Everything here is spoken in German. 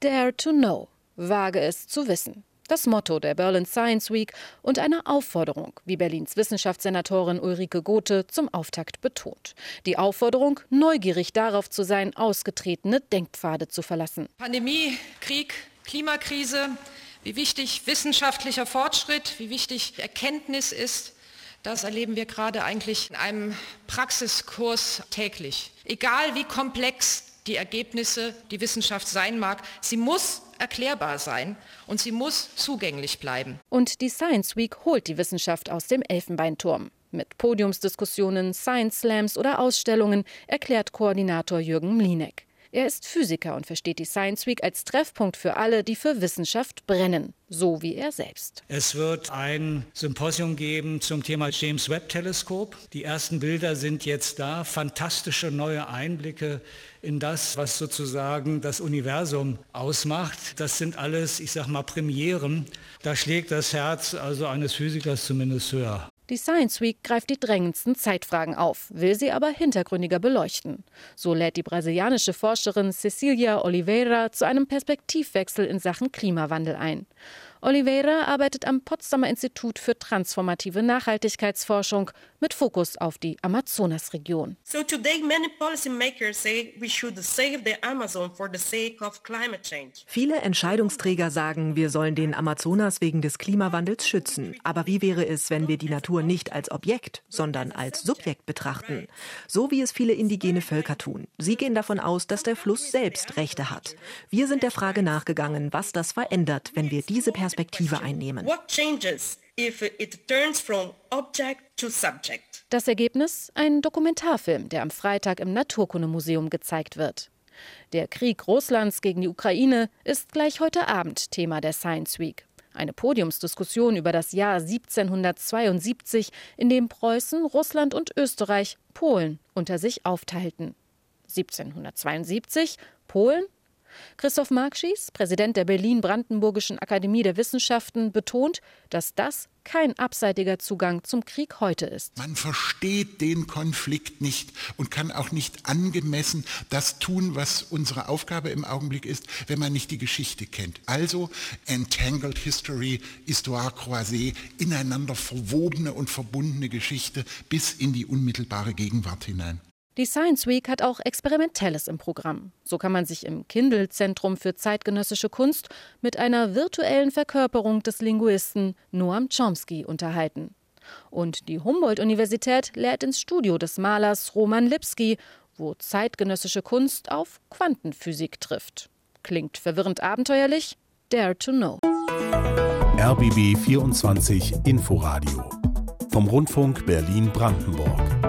Dare to Know, wage es zu wissen. Das Motto der Berlin Science Week und eine Aufforderung, wie Berlins Wissenschaftssenatorin Ulrike Gothe zum Auftakt betont. Die Aufforderung, neugierig darauf zu sein, ausgetretene Denkpfade zu verlassen. Pandemie, Krieg, Klimakrise, wie wichtig wissenschaftlicher Fortschritt, wie wichtig Erkenntnis ist, das erleben wir gerade eigentlich in einem Praxiskurs täglich. Egal wie komplex die Ergebnisse, die Wissenschaft sein mag, sie muss erklärbar sein und sie muss zugänglich bleiben. Und die Science Week holt die Wissenschaft aus dem Elfenbeinturm. Mit Podiumsdiskussionen, Science Slams oder Ausstellungen erklärt Koordinator Jürgen Mlinek. Er ist Physiker und versteht die Science Week als Treffpunkt für alle, die für Wissenschaft brennen, so wie er selbst. Es wird ein Symposium geben zum Thema James Webb Teleskop. Die ersten Bilder sind jetzt da, fantastische neue Einblicke in das, was sozusagen das Universum ausmacht. Das sind alles, ich sag mal, Premieren. Da schlägt das Herz also eines Physikers zumindest höher. Die Science Week greift die drängendsten Zeitfragen auf, will sie aber hintergründiger beleuchten. So lädt die brasilianische Forscherin Cecilia Oliveira zu einem Perspektivwechsel in Sachen Klimawandel ein. Oliveira arbeitet am Potsdamer Institut für transformative Nachhaltigkeitsforschung mit Fokus auf die Amazonasregion. So today many policymakers say we should save the Amazon for the sake of climate change. Viele Entscheidungsträger sagen, wir sollen den Amazonas wegen des Klimawandels schützen. Aber wie wäre es, wenn wir die Natur nicht als Objekt, sondern als Subjekt betrachten? So wie es viele indigene Völker tun. Sie gehen davon aus, dass der Fluss selbst Rechte hat. Wir sind der Frage nachgegangen, was das verändert, wenn wir diese Perspektive Perspektive einnehmen. Das Ergebnis? Ein Dokumentarfilm, der am Freitag im Naturkundemuseum gezeigt wird. Der Krieg Russlands gegen die Ukraine ist gleich heute Abend Thema der Science Week. Eine Podiumsdiskussion über das Jahr 1772, in dem Preußen, Russland und Österreich Polen unter sich aufteilten. 1772 Polen Christoph Markschies, Präsident der Berlin-Brandenburgischen Akademie der Wissenschaften, betont, dass das kein abseitiger Zugang zum Krieg heute ist. Man versteht den Konflikt nicht und kann auch nicht angemessen das tun, was unsere Aufgabe im Augenblick ist, wenn man nicht die Geschichte kennt. Also Entangled History, Histoire croisée, ineinander verwobene und verbundene Geschichte bis in die unmittelbare Gegenwart hinein. Die Science Week hat auch Experimentelles im Programm. So kann man sich im Kindle-Zentrum für zeitgenössische Kunst mit einer virtuellen Verkörperung des Linguisten Noam Chomsky unterhalten. Und die Humboldt-Universität lädt ins Studio des Malers Roman Lipski, wo zeitgenössische Kunst auf Quantenphysik trifft. Klingt verwirrend abenteuerlich? Dare to know. RBB 24 Inforadio vom Rundfunk Berlin-Brandenburg.